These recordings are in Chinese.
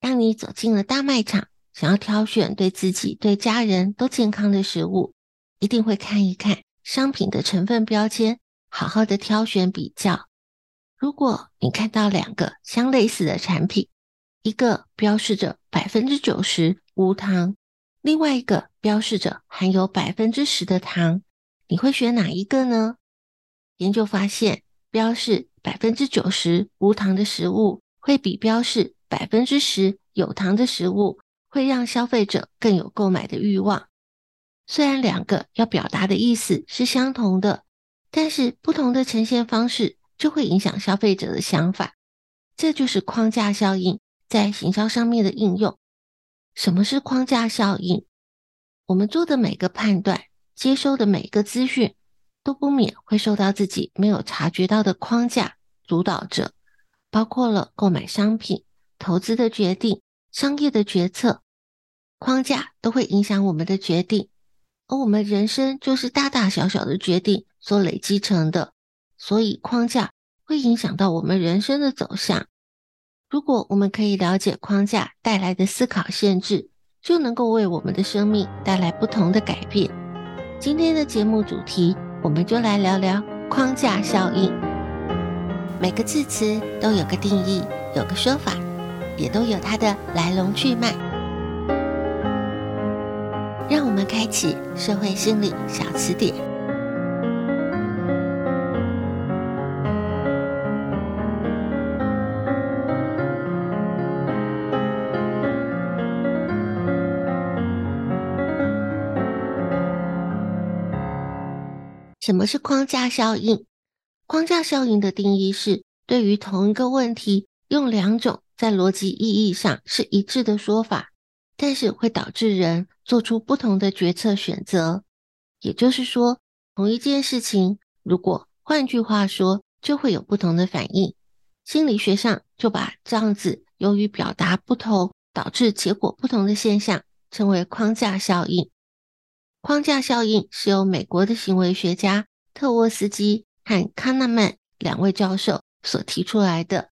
当你走进了大卖场，想要挑选对自己、对家人都健康的食物，一定会看一看商品的成分标签，好好的挑选比较。如果你看到两个相类似的产品，一个标示着百分之九十无糖，另外一个标示着含有百分之十的糖，你会选哪一个呢？研究发现，标示百分之九十无糖的食物会比标示百分之十有糖的食物会让消费者更有购买的欲望。虽然两个要表达的意思是相同的，但是不同的呈现方式就会影响消费者的想法。这就是框架效应在行销上面的应用。什么是框架效应？我们做的每个判断、接收的每个资讯，都不免会受到自己没有察觉到的框架主导着，包括了购买商品。投资的决定、商业的决策，框架都会影响我们的决定，而我们人生就是大大小小的决定所累积成的，所以框架会影响到我们人生的走向。如果我们可以了解框架带来的思考限制，就能够为我们的生命带来不同的改变。今天的节目主题，我们就来聊聊框架效应。每个字词都有个定义，有个说法。也都有它的来龙去脉。让我们开启社会心理小词典。什么是框架效应？框架效应的定义是，对于同一个问题，用两种。在逻辑意义上是一致的说法，但是会导致人做出不同的决策选择。也就是说，同一件事情，如果换句话说，就会有不同的反应。心理学上就把这样子由于表达不同导致结果不同的现象称为框架效应。框架效应是由美国的行为学家特沃斯基和康纳曼两位教授所提出来的。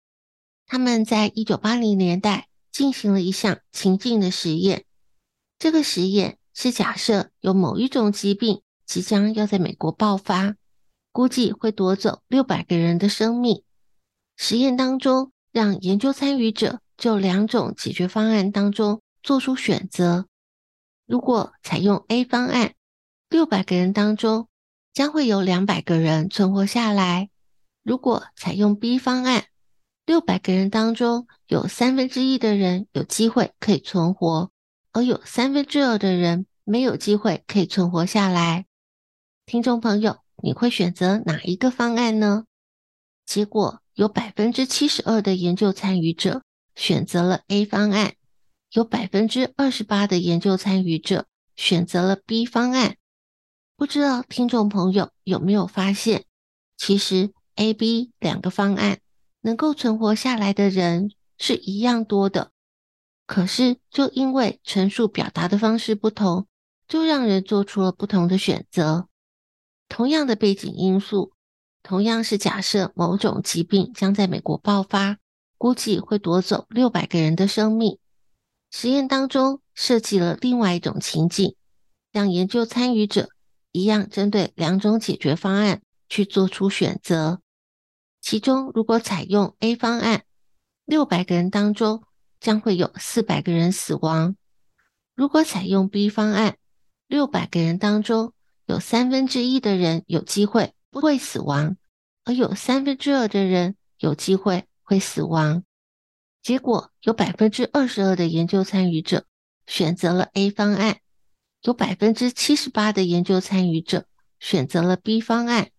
他们在一九八零年代进行了一项情境的实验。这个实验是假设有某一种疾病即将要在美国爆发，估计会夺走六百个人的生命。实验当中，让研究参与者就两种解决方案当中做出选择。如果采用 A 方案，六百个人当中将会有两百个人存活下来；如果采用 B 方案，六百个人当中，有三分之一的人有机会可以存活，而有三分之二的人没有机会可以存活下来。听众朋友，你会选择哪一个方案呢？结果有百分之七十二的研究参与者选择了 A 方案，有百分之二十八的研究参与者选择了 B 方案。不知道听众朋友有没有发现，其实 A、B 两个方案。能够存活下来的人是一样多的，可是就因为陈述表达的方式不同，就让人做出了不同的选择。同样的背景因素，同样是假设某种疾病将在美国爆发，估计会夺走六百个人的生命。实验当中设计了另外一种情境，让研究参与者一样针对两种解决方案去做出选择。其中，如果采用 A 方案，六百个人当中将会有四百个人死亡；如果采用 B 方案，六百个人当中有三分之一的人有机会不会死亡，而有三分之二的人有机会会死亡。结果有百分之二十二的研究参与者选择了 A 方案，有百分之七十八的研究参与者选择了 B 方案。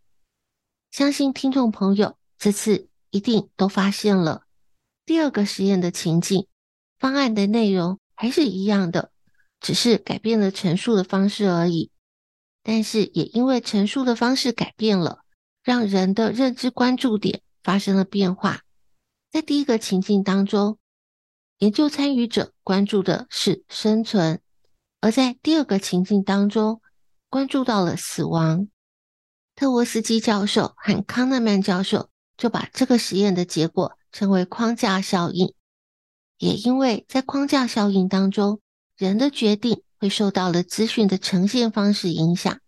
相信听众朋友这次一定都发现了，第二个实验的情境，方案的内容还是一样的，只是改变了陈述的方式而已。但是也因为陈述的方式改变了，让人的认知关注点发生了变化。在第一个情境当中，研究参与者关注的是生存；而在第二个情境当中，关注到了死亡。特沃斯基教授和康纳曼教授就把这个实验的结果称为框架效应。也因为在框架效应当中，人的决定会受到了资讯的呈现方式影响。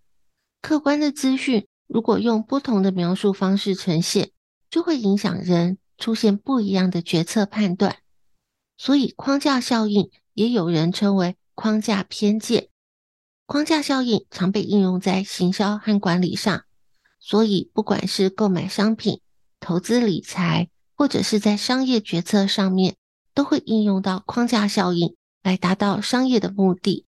客观的资讯如果用不同的描述方式呈现，就会影响人。出现不一样的决策判断，所以框架效应也有人称为框架偏见。框架效应常被应用在行销和管理上，所以不管是购买商品、投资理财，或者是在商业决策上面，都会应用到框架效应来达到商业的目的。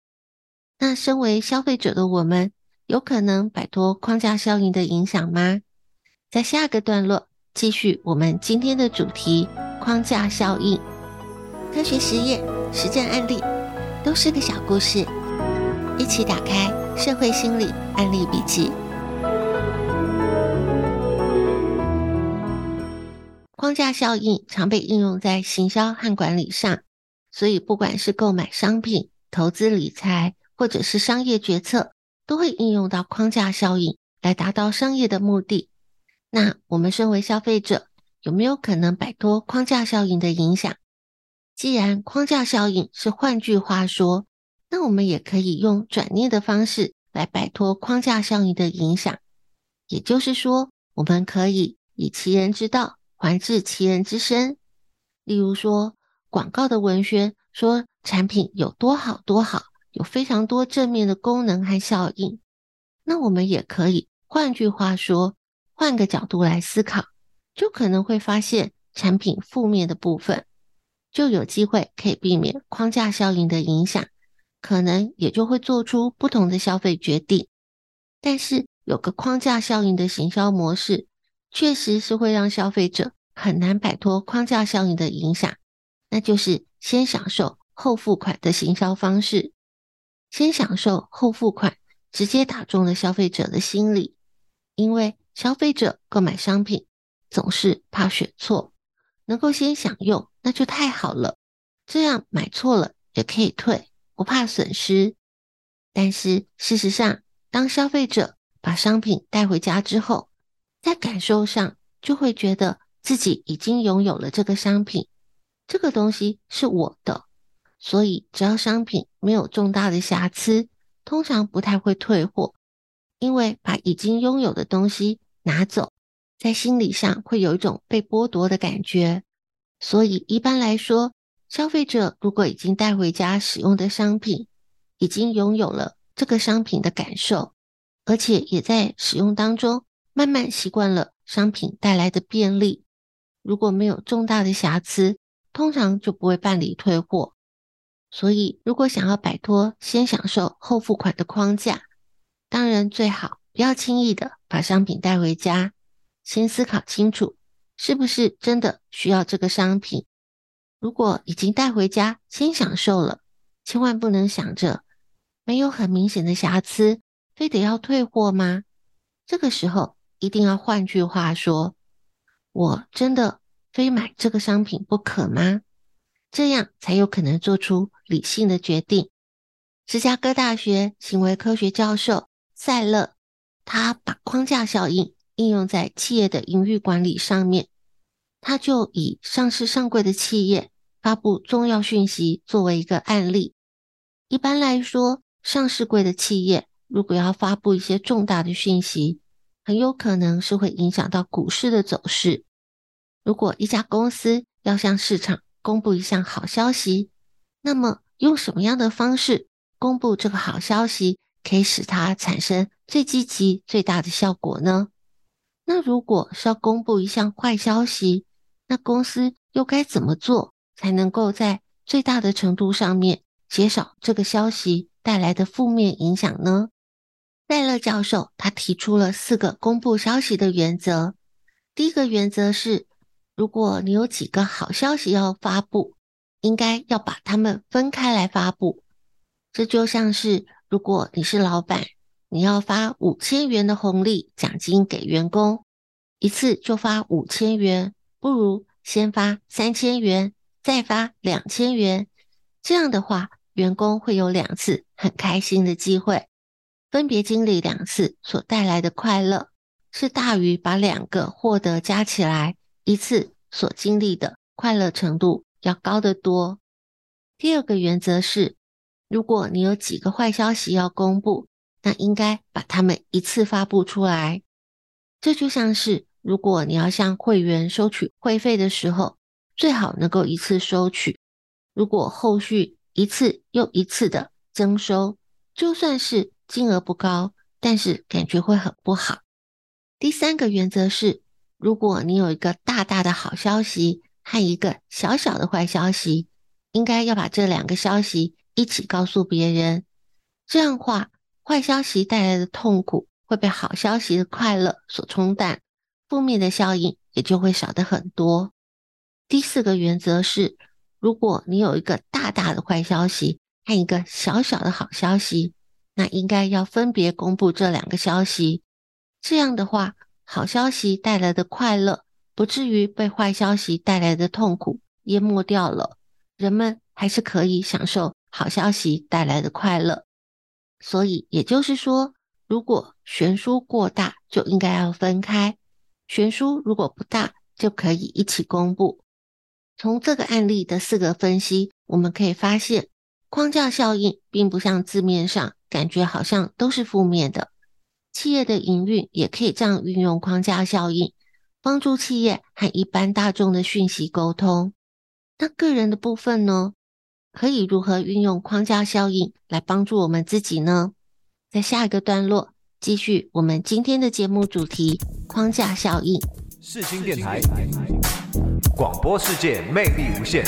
那身为消费者的我们，有可能摆脱框架效应的影响吗？在下个段落。继续我们今天的主题：框架效应。科学实验、实战案例都是个小故事，一起打开《社会心理案例笔记》。框架效应常被应用在行销和管理上，所以不管是购买商品、投资理财，或者是商业决策，都会应用到框架效应来达到商业的目的。那我们身为消费者，有没有可能摆脱框架效应的影响？既然框架效应是换句话说，那我们也可以用转念的方式来摆脱框架效应的影响。也就是说，我们可以以其人之道还治其人之身。例如说，广告的文宣说产品有多好多好，有非常多正面的功能和效应，那我们也可以换句话说。换个角度来思考，就可能会发现产品负面的部分，就有机会可以避免框架效应的影响，可能也就会做出不同的消费决定。但是有个框架效应的行销模式，确实是会让消费者很难摆脱框架效应的影响，那就是先享受后付款的行销方式。先享受后付款，直接打中了消费者的心理，因为。消费者购买商品总是怕选错，能够先享用那就太好了。这样买错了也可以退，不怕损失。但是事实上，当消费者把商品带回家之后，在感受上就会觉得自己已经拥有了这个商品，这个东西是我的，所以只要商品没有重大的瑕疵，通常不太会退货。因为把已经拥有的东西拿走，在心理上会有一种被剥夺的感觉，所以一般来说，消费者如果已经带回家使用的商品，已经拥有了这个商品的感受，而且也在使用当中慢慢习惯了商品带来的便利，如果没有重大的瑕疵，通常就不会办理退货。所以，如果想要摆脱先享受后付款的框架，当然，最好不要轻易的把商品带回家，先思考清楚是不是真的需要这个商品。如果已经带回家，先享受了，千万不能想着没有很明显的瑕疵，非得要退货吗？这个时候一定要换句话说，我真的非买这个商品不可吗？这样才有可能做出理性的决定。芝加哥大学行为科学教授塞勒，他把框架效应应用在企业的营运管理上面。他就以上市上柜的企业发布重要讯息作为一个案例。一般来说，上市柜的企业如果要发布一些重大的讯息，很有可能是会影响到股市的走势。如果一家公司要向市场公布一项好消息，那么用什么样的方式公布这个好消息，可以使它产生最积极、最大的效果呢？那如果是要公布一项坏消息，那公司又该怎么做才能够在最大的程度上面减少这个消息带来的负面影响呢？戴勒教授他提出了四个公布消息的原则。第一个原则是，如果你有几个好消息要发布，应该要把它们分开来发布。这就像是，如果你是老板，你要发五千元的红利奖金给员工，一次就发五千元。不如先发三千元，再发两千元。这样的话，员工会有两次很开心的机会，分别经历两次所带来的快乐，是大于把两个获得加起来一次所经历的快乐程度要高得多。第二个原则是，如果你有几个坏消息要公布，那应该把它们一次发布出来。这就像是。如果你要向会员收取会费的时候，最好能够一次收取。如果后续一次又一次的增收，就算是金额不高，但是感觉会很不好。第三个原则是，如果你有一个大大的好消息和一个小小的坏消息，应该要把这两个消息一起告诉别人。这样话，坏消息带来的痛苦会被好消息的快乐所冲淡。负面的效应也就会少得很多。第四个原则是，如果你有一个大大的坏消息和一个小小的好消息，那应该要分别公布这两个消息。这样的话，好消息带来的快乐不至于被坏消息带来的痛苦淹没掉了，人们还是可以享受好消息带来的快乐。所以也就是说，如果悬殊过大，就应该要分开。悬殊如果不大，就可以一起公布。从这个案例的四个分析，我们可以发现，框架效应并不像字面上感觉好像都是负面的。企业的营运也可以这样运用框架效应，帮助企业和一般大众的讯息沟通。那个人的部分呢？可以如何运用框架效应来帮助我们自己呢？在下一个段落。继续我们今天的节目主题：框架效应。世新电台，广播世界魅力无限。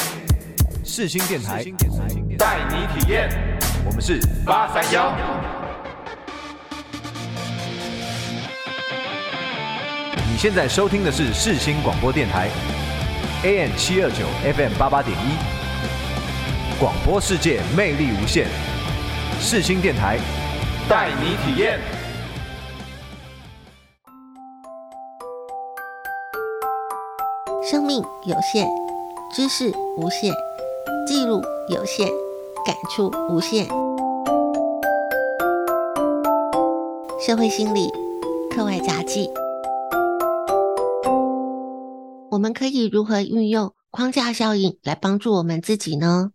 世新电台，带你体验。我们是八三幺。你现在收听的是世新广播电台，AM 七二九，FM 八八点一。广播世界魅力无限。世新电台，带你体验。生命有限，知识无限，记录有限，感触无限。社会心理课外杂记，我们可以如何运用框架效应来帮助我们自己呢？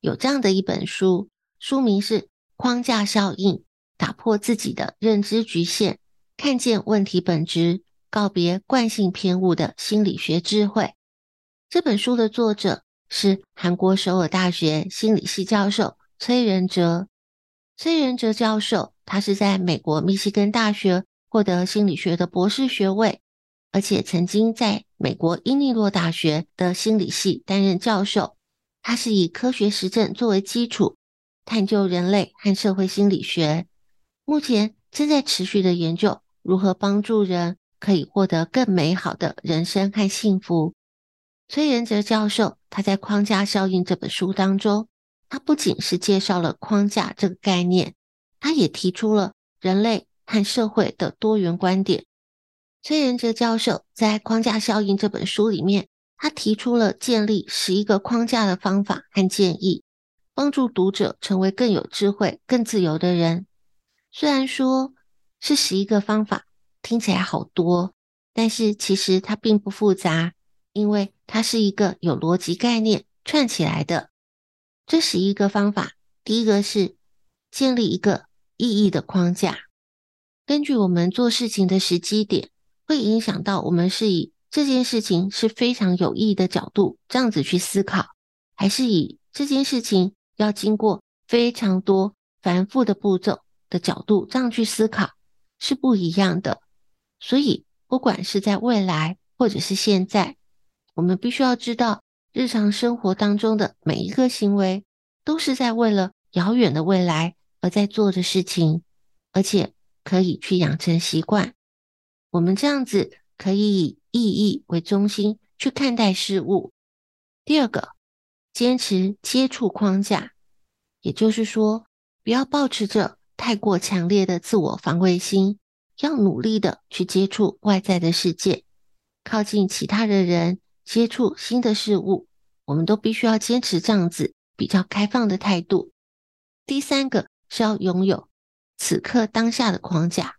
有这样的一本书，书名是《框架效应：打破自己的认知局限，看见问题本质》。告别惯性偏误的心理学智慧。这本书的作者是韩国首尔大学心理系教授崔仁哲。崔仁哲教授，他是在美国密西根大学获得心理学的博士学位，而且曾经在美国伊利诺大学的心理系担任教授。他是以科学实证作为基础，探究人类和社会心理学。目前正在持续的研究如何帮助人。可以获得更美好的人生和幸福。崔仁哲教授他在《框架效应》这本书当中，他不仅是介绍了框架这个概念，他也提出了人类和社会的多元观点。崔仁哲教授在《框架效应》这本书里面，他提出了建立十一个框架的方法和建议，帮助读者成为更有智慧、更自由的人。虽然说是十一个方法，听起来好多，但是其实它并不复杂，因为它是一个有逻辑概念串起来的。这十一个方法，第一个是建立一个意义的框架。根据我们做事情的时机点，会影响到我们是以这件事情是非常有意义的角度这样子去思考，还是以这件事情要经过非常多繁复的步骤的角度这样去思考，是不一样的。所以，不管是在未来或者是现在，我们必须要知道，日常生活当中的每一个行为，都是在为了遥远的未来而在做的事情，而且可以去养成习惯。我们这样子可以以意义为中心去看待事物。第二个，坚持接触框架，也就是说，不要抱持着太过强烈的自我防卫心，要努力的去接触外在的世界，靠近其他的人，接触新的事物。我们都必须要坚持这样子比较开放的态度。第三个是要拥有此刻当下的框架。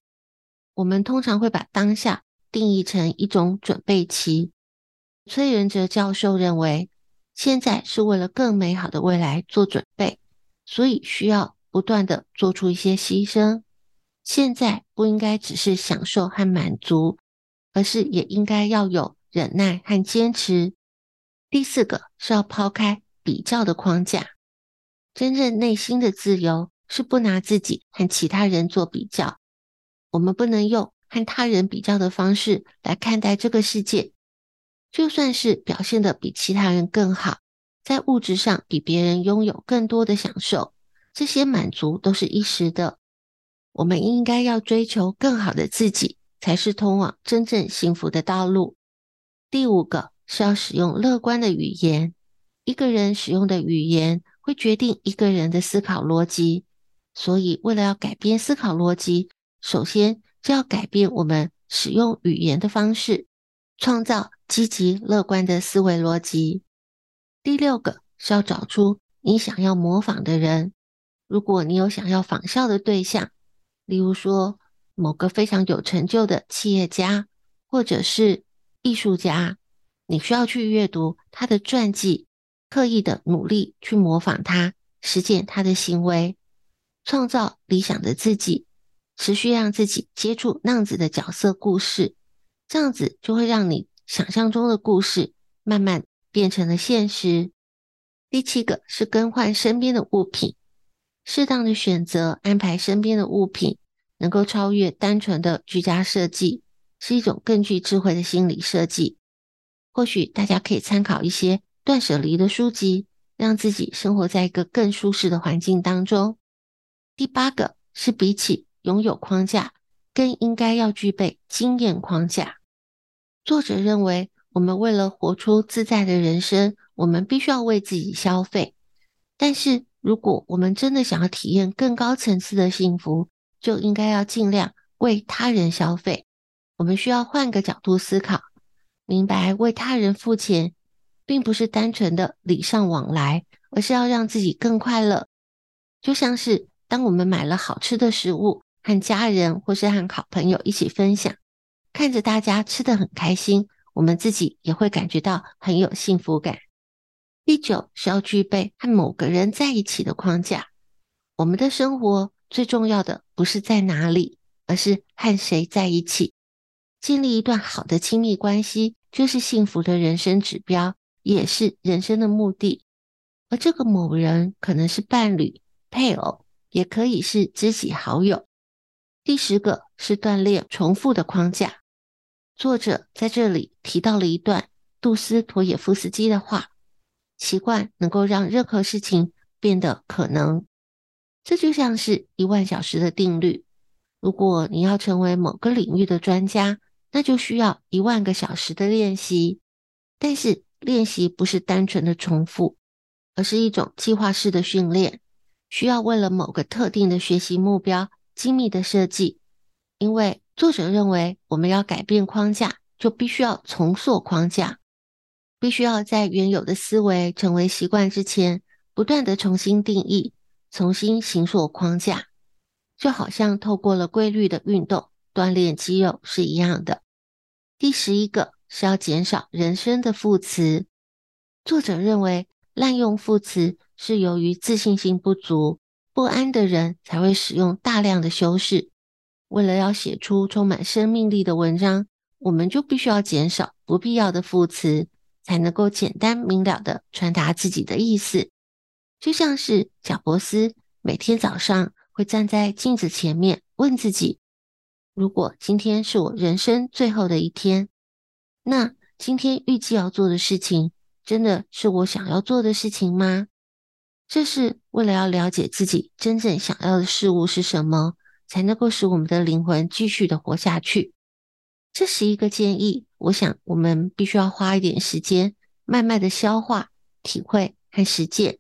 我们通常会把当下定义成一种准备期。崔仁哲教授认为，现在是为了更美好的未来做准备，所以需要不断地做出一些牺牲。现在不应该只是享受和满足，而是也应该要有忍耐和坚持。第四个是要抛开比较的框架。真正内心的自由是不拿自己和其他人做比较。我们不能用和他人比较的方式来看待这个世界。就算是表现得比其他人更好，在物质上比别人拥有更多的享受，这些满足都是一时的。我们应该要追求更好的自己，才是通往真正幸福的道路。第五个是要使用乐观的语言。一个人使用的语言会决定一个人的思考逻辑，所以为了要改变思考逻辑。首先，就要改变我们使用语言的方式，创造积极乐观的思维逻辑。第六个是要找出你想要模仿的人。如果你有想要仿效的对象，例如说某个非常有成就的企业家，或者是艺术家，你需要去阅读他的传记，刻意的努力去模仿他，实践他的行为，创造理想的自己。持续让自己接触那样子的角色故事，这样子就会让你想象中的故事慢慢变成了现实。第七个是更换身边的物品，适当的选择安排身边的物品，能够超越单纯的居家设计，是一种更具智慧的心理设计。或许大家可以参考一些断舍离的书籍，让自己生活在一个更舒适的环境当中。第八个是比起拥有框架，更应该要具备经验框架。作者认为，我们为了活出自在的人生，我们必须要为自己消费。但是，如果我们真的想要体验更高层次的幸福，就应该要尽量为他人消费。我们需要换个角度思考，明白为他人付钱，并不是单纯的礼尚往来，而是要让自己更快乐。就像是当我们买了好吃的食物，和家人或是和好朋友一起分享，看着大家吃得很开心，我们自己也会感觉到很有幸福感。第九是要具备和某个人在一起的框架。我们的生活最重要的不是在哪里，而是和谁在一起。建立一段好的亲密关系，就是幸福的人生指标，也是人生的目的。而这个某人可能是伴侣、配偶，也可以是知己好友。第十个是锻炼重复的框架。作者在这里提到了一段杜斯妥也夫斯基的话：“习惯能够让任何事情变得可能。”这就像是一万小时的定律。如果你要成为某个领域的专家，那就需要一万个小时的练习。但是练习不是单纯的重复，而是一种计划式的训练，需要为了某个特定的学习目标。精密的设计，因为作者认为，我们要改变框架，就必须要重塑框架，必须要在原有的思维成为习惯之前，不断的重新定义、重新形塑框架，就好像透过了规律的运动锻炼肌肉是一样的。第十一个是要减少人生的副词。作者认为，滥用副词是由于自信心不足、不安的人才会使用大量的修饰。为了要写出充满生命力的文章，我们就必须要减少不必要的副词，才能够简单明了的传达自己的意思。就像是贾伯斯每天早上会站在镜子前面问自己：“如果今天是我人生最后的一天，那今天预计要做的事情，真的是我想要做的事情吗？”这是为了要了解自己真正想要的事物是什么。才能够使我们的灵魂继续的活下去。这是一个建议，我想我们必须要花一点时间，慢慢的消化、体会和实践。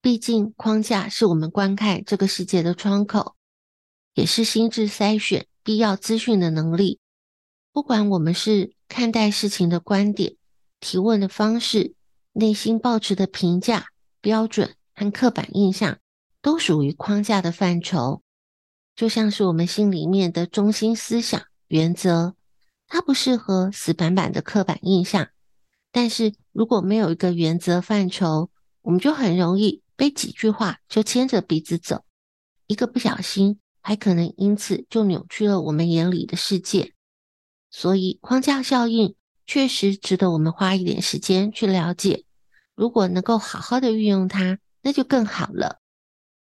毕竟框架是我们观看这个世界的窗口，也是心智筛选必要资讯的能力。不管我们是看待事情的观点、提问的方式、内心抱持的评价、标准和刻板印象，都属于框架的范畴。就像是我们心里面的中心思想原则，它不适合死板板的刻板印象。但是如果没有一个原则范畴，我们就很容易被几句话就牵着鼻子走，一个不小心还可能因此就扭曲了我们眼里的世界。所以框架效应确实值得我们花一点时间去了解。如果能够好好的运用它，那就更好了。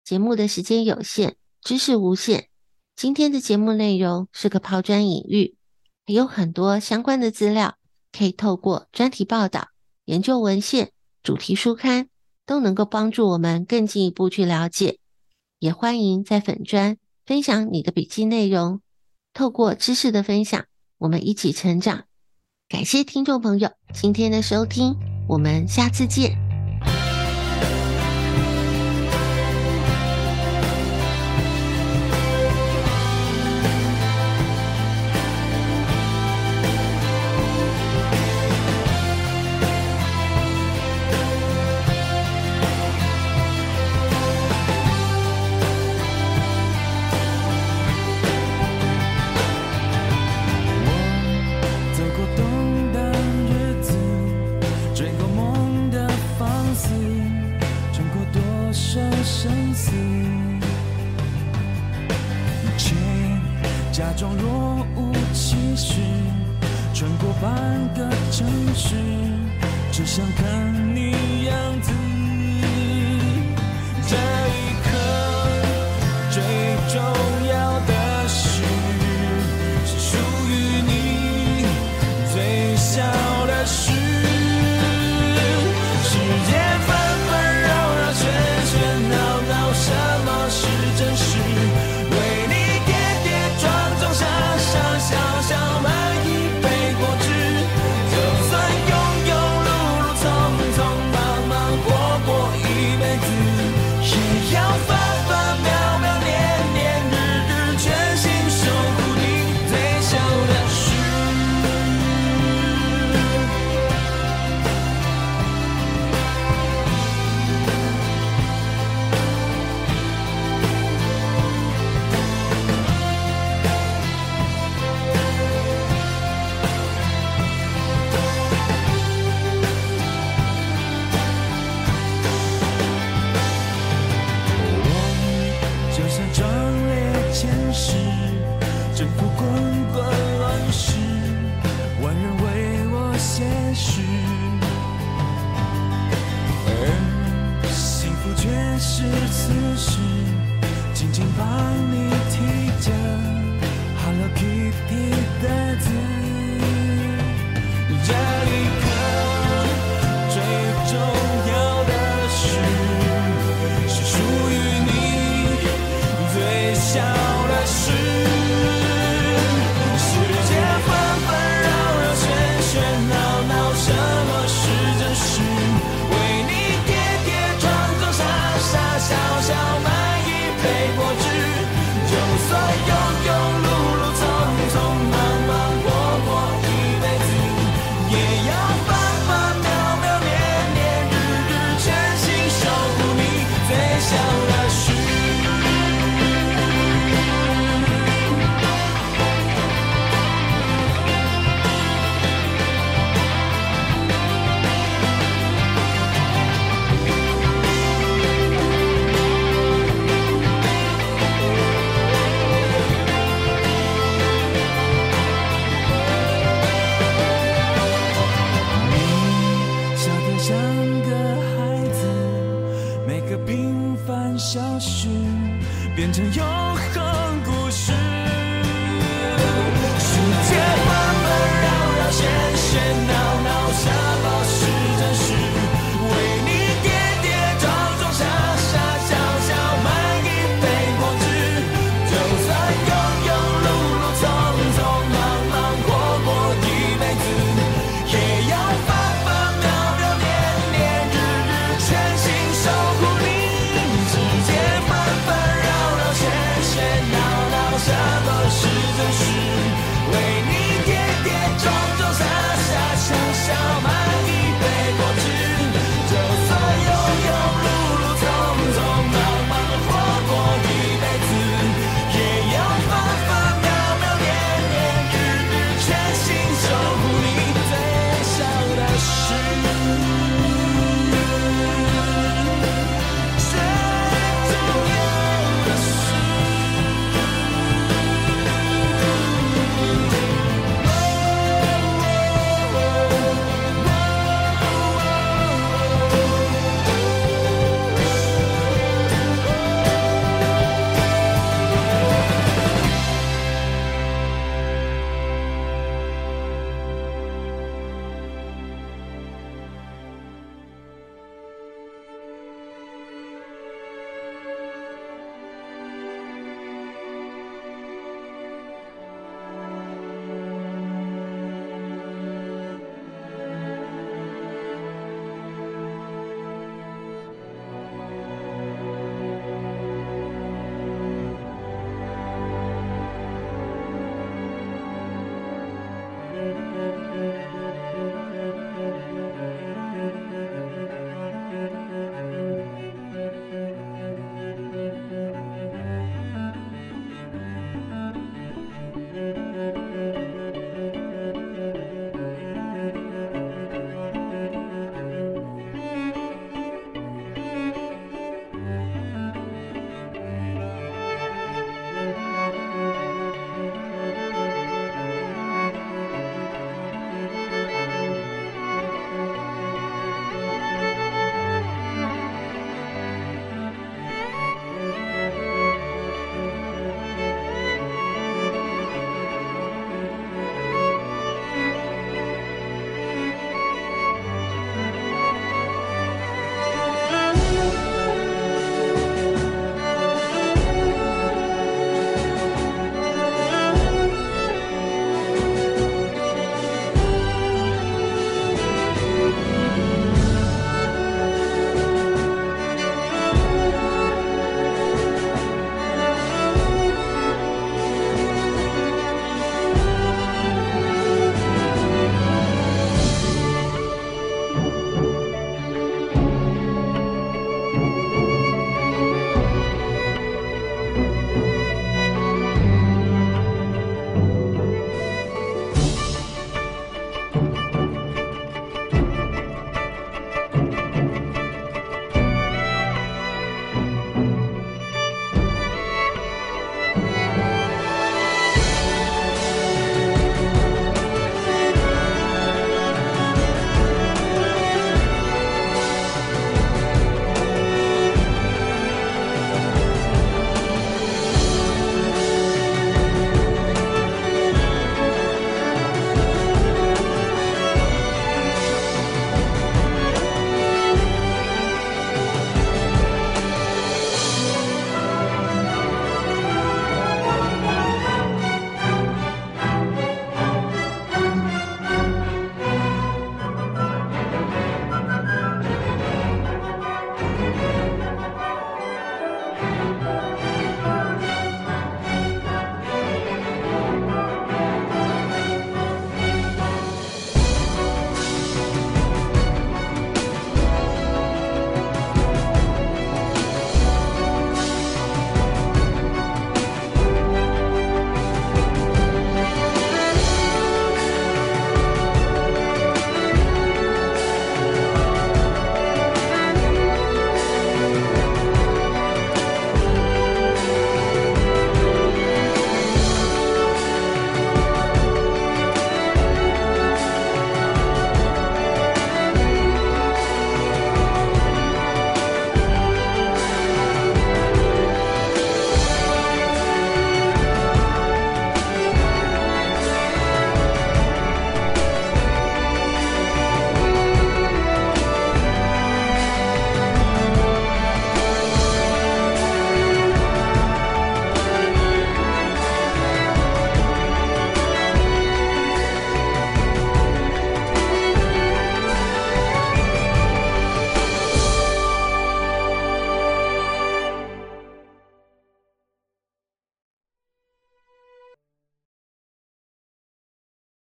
节目的时间有限。知识无限，今天的节目内容是个抛砖引玉，还有很多相关的资料可以透过专题报道、研究文献、主题书刊，都能够帮助我们更进一步去了解。也欢迎在粉专分享你的笔记内容，透过知识的分享，我们一起成长。感谢听众朋友今天的收听，我们下次见。为变成有。